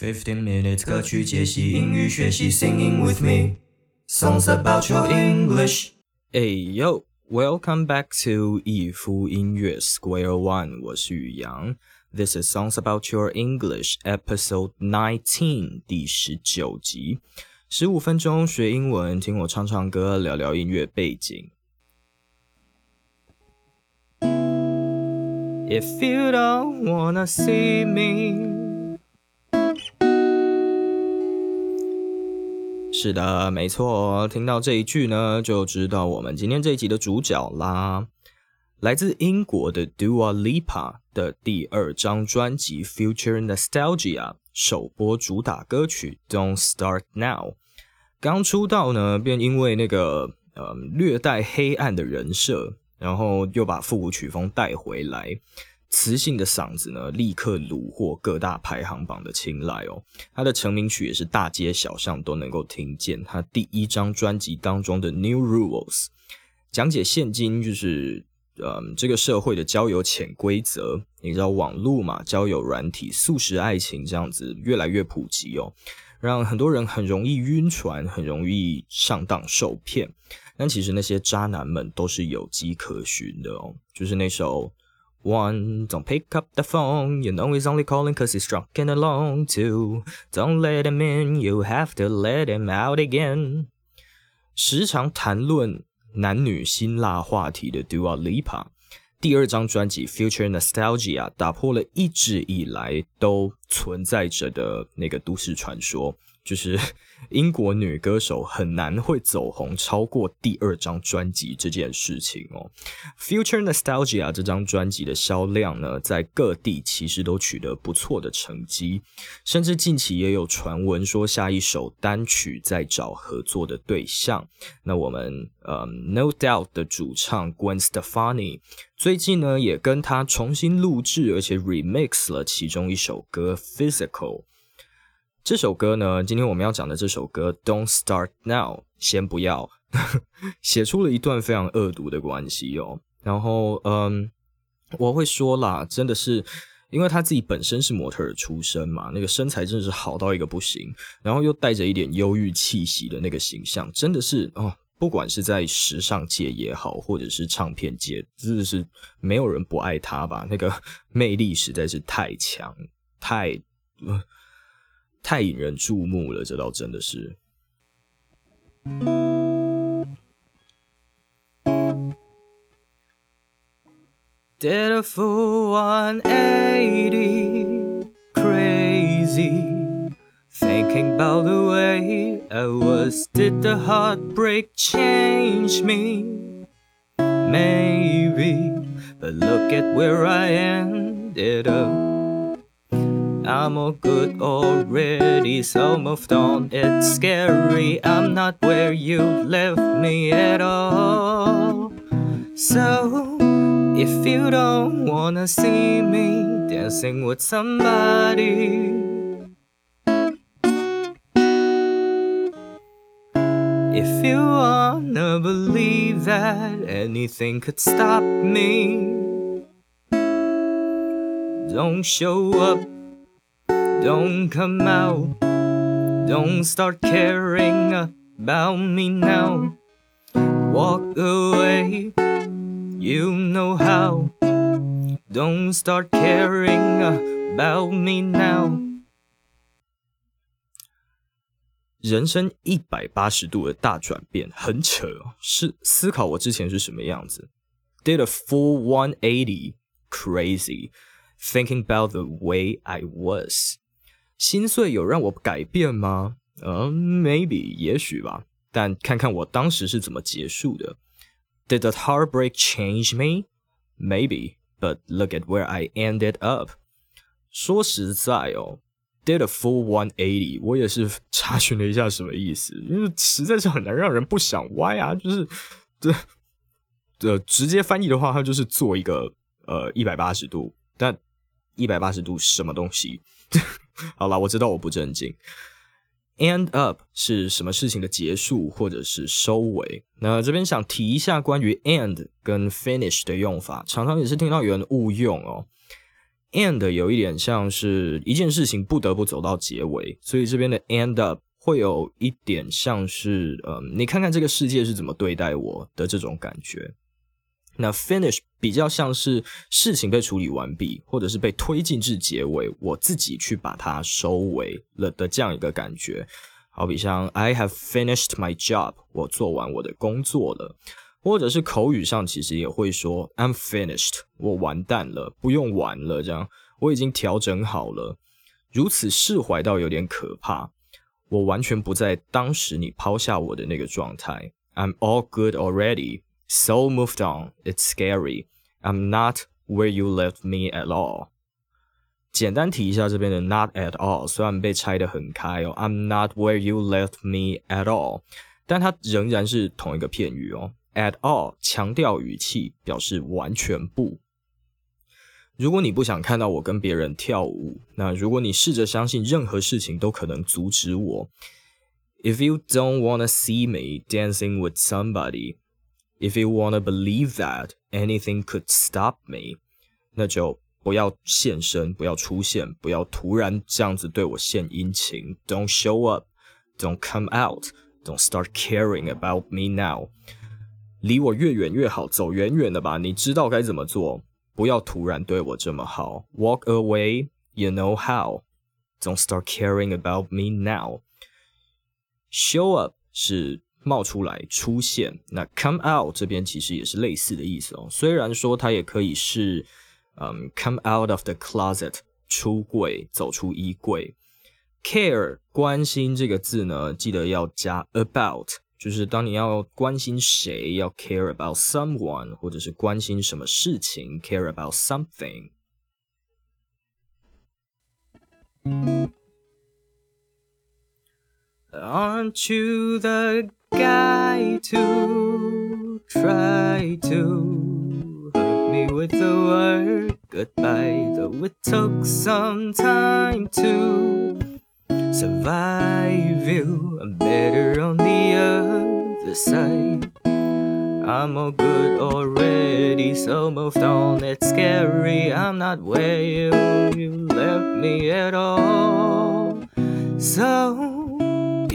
Fifteen minutes 歌曲解析英语学习，Singing with me songs about your English。Hey yo, welcome back to 一夫音乐 Square One，我是宇阳。This is Songs About Your English Episode Nineteen 第十九集，十五分钟学英文，听我唱唱歌，聊聊音乐背景。If you don't wanna see me。 是的，没错。听到这一句呢，就知道我们今天这一集的主角啦。来自英国的 Dua Lipa 的第二张专辑《Future Nostalgia》首播主打歌曲《Don't Start Now》。刚出道呢，便因为那个呃略带黑暗的人设，然后又把复古曲风带回来。磁性的嗓子呢，立刻虏获各大排行榜的青睐哦。他的成名曲也是大街小巷都能够听见。他第一张专辑当中的《New Rules》，讲解现今就是嗯这个社会的交友潜规则。你知道网络嘛，交友软体、速食爱情这样子越来越普及哦，让很多人很容易晕船，很容易上当受骗。但其实那些渣男们都是有迹可循的哦，就是那首。One, don't pick up the phone. You know he's only calling cause he's drunk and alone. Two, don't let him in. You have to let him out again. 时常谈论男女辛辣话题的 Dua Lipa，第二张专辑《Future Nostalgia》打破了一直以来都存在着的那个都市传说， 就是 英国女歌手很难会走红超过第二张专辑这件事情哦。Future Nostalgia 这张专辑的销量呢，在各地其实都取得不错的成绩，甚至近期也有传闻说下一首单曲在找合作的对象。那我们呃 No Doubt 的主唱 Gwen Stefani 最近呢，也跟他重新录制而且 remix 了其中一首歌 Physical。这首歌呢，今天我们要讲的这首歌《Don't Start Now》，先不要，写出了一段非常恶毒的关系哦。然后，嗯，我会说啦，真的是因为他自己本身是模特出身嘛，那个身材真的是好到一个不行，然后又带着一点忧郁气息的那个形象，真的是哦，不管是在时尚界也好，或者是唱片界，真的是没有人不爱他吧？那个魅力实在是太强，太。太引人注目了，这倒真的是。Did a full 180, crazy, thinking about the way I was. Did the heartbreak change me? Maybe, but look at where I ended up. I'm all good already, so moved on. It's scary, I'm not where you left me at all. So, if you don't wanna see me dancing with somebody, if you wanna believe that anything could stop me, don't show up don't come out. Don't start caring about me now. Walk away, you know how. Don't start caring about me now. 人生一百八十度的大转变，很扯哦。是思考我之前是什么样子，did a full one eighty, crazy, thinking about the way I was. 心碎有让我改变吗？嗯，maybe 也许吧。但看看我当时是怎么结束的。Did the heartbreak change me? Maybe, but look at where I ended up. 说实在哦，did a full one eighty，我也是查询了一下什么意思，因为实在是很难让人不想歪啊。就是这呃，直接翻译的话，它就是做一个呃一百八十度。但一百八十度什么东西？好了，我知道我不正经。End up 是什么事情的结束或者是收尾？那这边想提一下关于 end 跟 finish 的用法，常常也是听到有人误用哦。end 有一点像是一件事情不得不走到结尾，所以这边的 end up 会有一点像是，嗯，你看看这个世界是怎么对待我的这种感觉。那 finish 比较像是事情被处理完毕，或者是被推进至结尾，我自己去把它收尾了的这样一个感觉。好比像 I have finished my job，我做完我的工作了。或者是口语上其实也会说 I'm finished，我完蛋了，不用玩了，这样我已经调整好了，如此释怀到有点可怕，我完全不在当时你抛下我的那个状态。I'm all good already, so moved on. It's scary. I'm not where you left me at all. 简单提一下这边的 not at all，虽然被拆得很开哦，I'm not where you left me at all，但它仍然是同一个片语哦。At all 强调语气，表示完全不。如果你不想看到我跟别人跳舞，那如果你试着相信任何事情都可能阻止我，If you don't wanna see me dancing with somebody, if you wanna believe that anything could stop me，那就不要现身，不要出现，不要突然这样子对我献殷勤。Don't show up, don't come out, don't start caring about me now。离我越远越好，走远远的吧。你知道该怎么做，不要突然对我这么好。Walk away, you know how. Don't start caring about me now. Show up 是 冒出来、出现。那 come out 这边其实也是类似的意思哦。虽然说它也可以是，嗯，come out of the closet 出柜、走出衣柜。Care 关心这个字呢，记得要加 about。就是当你要关心谁，要 care about someone，或者是关心什么事情，care about something。Aren't you the guy to try to hurt me with the word goodbye? Though it took some time to survive you. I'm better on the other side. I'm all good already, so moved on. It's scary. I'm not where you, you left me at all. So,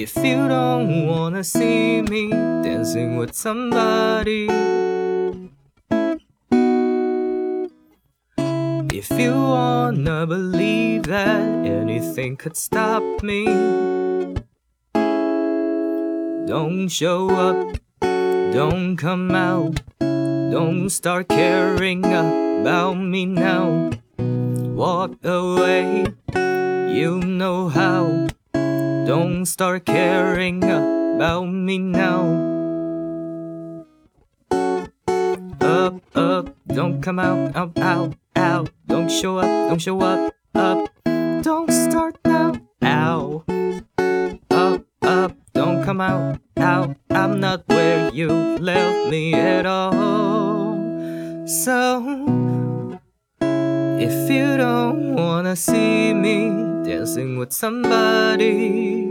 if you don't wanna see me dancing with somebody, If you wanna believe that anything could stop me, don't show up, don't come out, don't start caring about me now. Walk away, you know how. Don't start caring about me now. Up, up, don't come out, out, out out. Don't show up, don't show up, up. Don't start now, ow. Up, up, don't come out, out. I'm not where you left me at all. So, if you don't wanna see me dancing with somebody,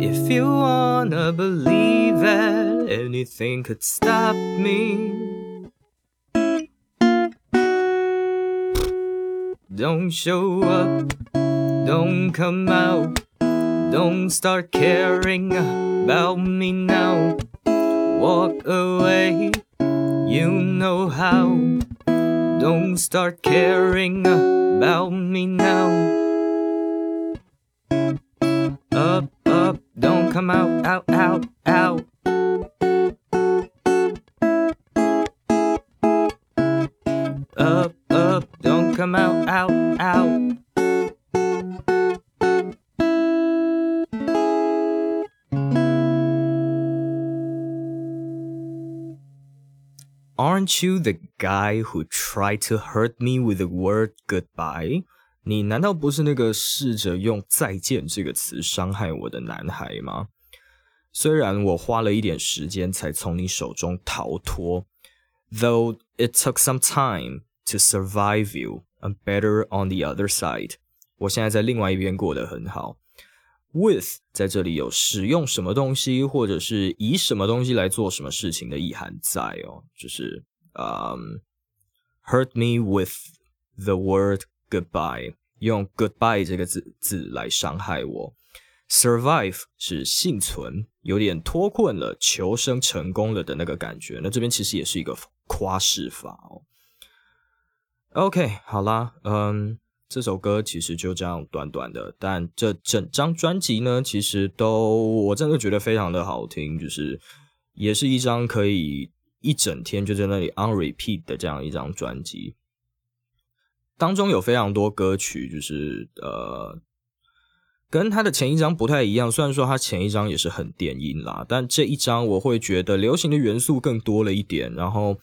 if you wanna believe that anything could stop me. Don't show up, don't come out, don't start caring about me now. Walk away, you know how. Don't start caring about me now. Up, up, don't come out, out, out, out. Up, up, don't come out, out, out. Aren't you the guy who tried to hurt me with the word goodbye？你难道不是那个试着用“再见”这个词伤害我的男孩吗？虽然我花了一点时间才从你手中逃脱，though it took some time to survive you, I'm better on the other side。我现在在另外一边过得很好。With 在这里有使用什么东西，或者是以什么东西来做什么事情的意涵在哦，就是 Um,、hurt me with the word goodbye，用 goodbye 这个字字来伤害我。survive 是幸存，有点脱困了、求生成功了的那个感觉。那这边其实也是一个夸饰法哦。OK，好啦，嗯，这首歌其实就这样短短的，但这整张专辑呢，其实都我真的觉得非常的好听，就是也是一张可以一整天就在那里 on repeat 的这样一张专辑。当中有非常多歌曲，就是呃，跟他的前一张不太一样。虽然说他前一张也是很电音啦，但这一张我会觉得流行的元素更多了一点。然后，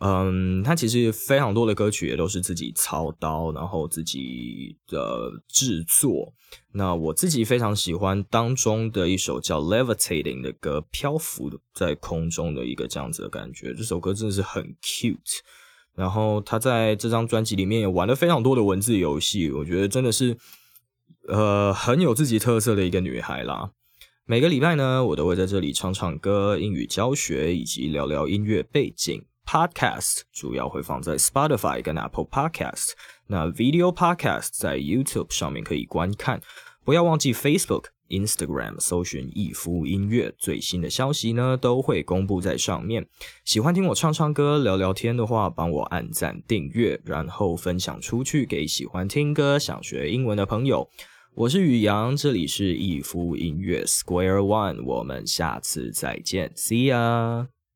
嗯，他其实非常多的歌曲也都是自己操刀，然后自己的制作。那我自己非常喜欢当中的一首叫《Levitating》的歌，漂浮在空中的一个这样子的感觉。这首歌真的是很 cute。然后他在这张专辑里面也玩了非常多的文字游戏，我觉得真的是呃很有自己特色的一个女孩啦。每个礼拜呢，我都会在这里唱唱歌、英语教学以及聊聊音乐背景。Podcast 主要会放在 Spotify 跟 Apple Podcast，那 Video Podcast 在 YouTube 上面可以观看。不要忘记 Facebook。Instagram 搜寻一夫音乐，最新的消息呢都会公布在上面。喜欢听我唱唱歌、聊聊天的话，帮我按赞、订阅，然后分享出去给喜欢听歌、想学英文的朋友。我是宇阳，这里是一夫音乐 Square One，我们下次再见，See ya。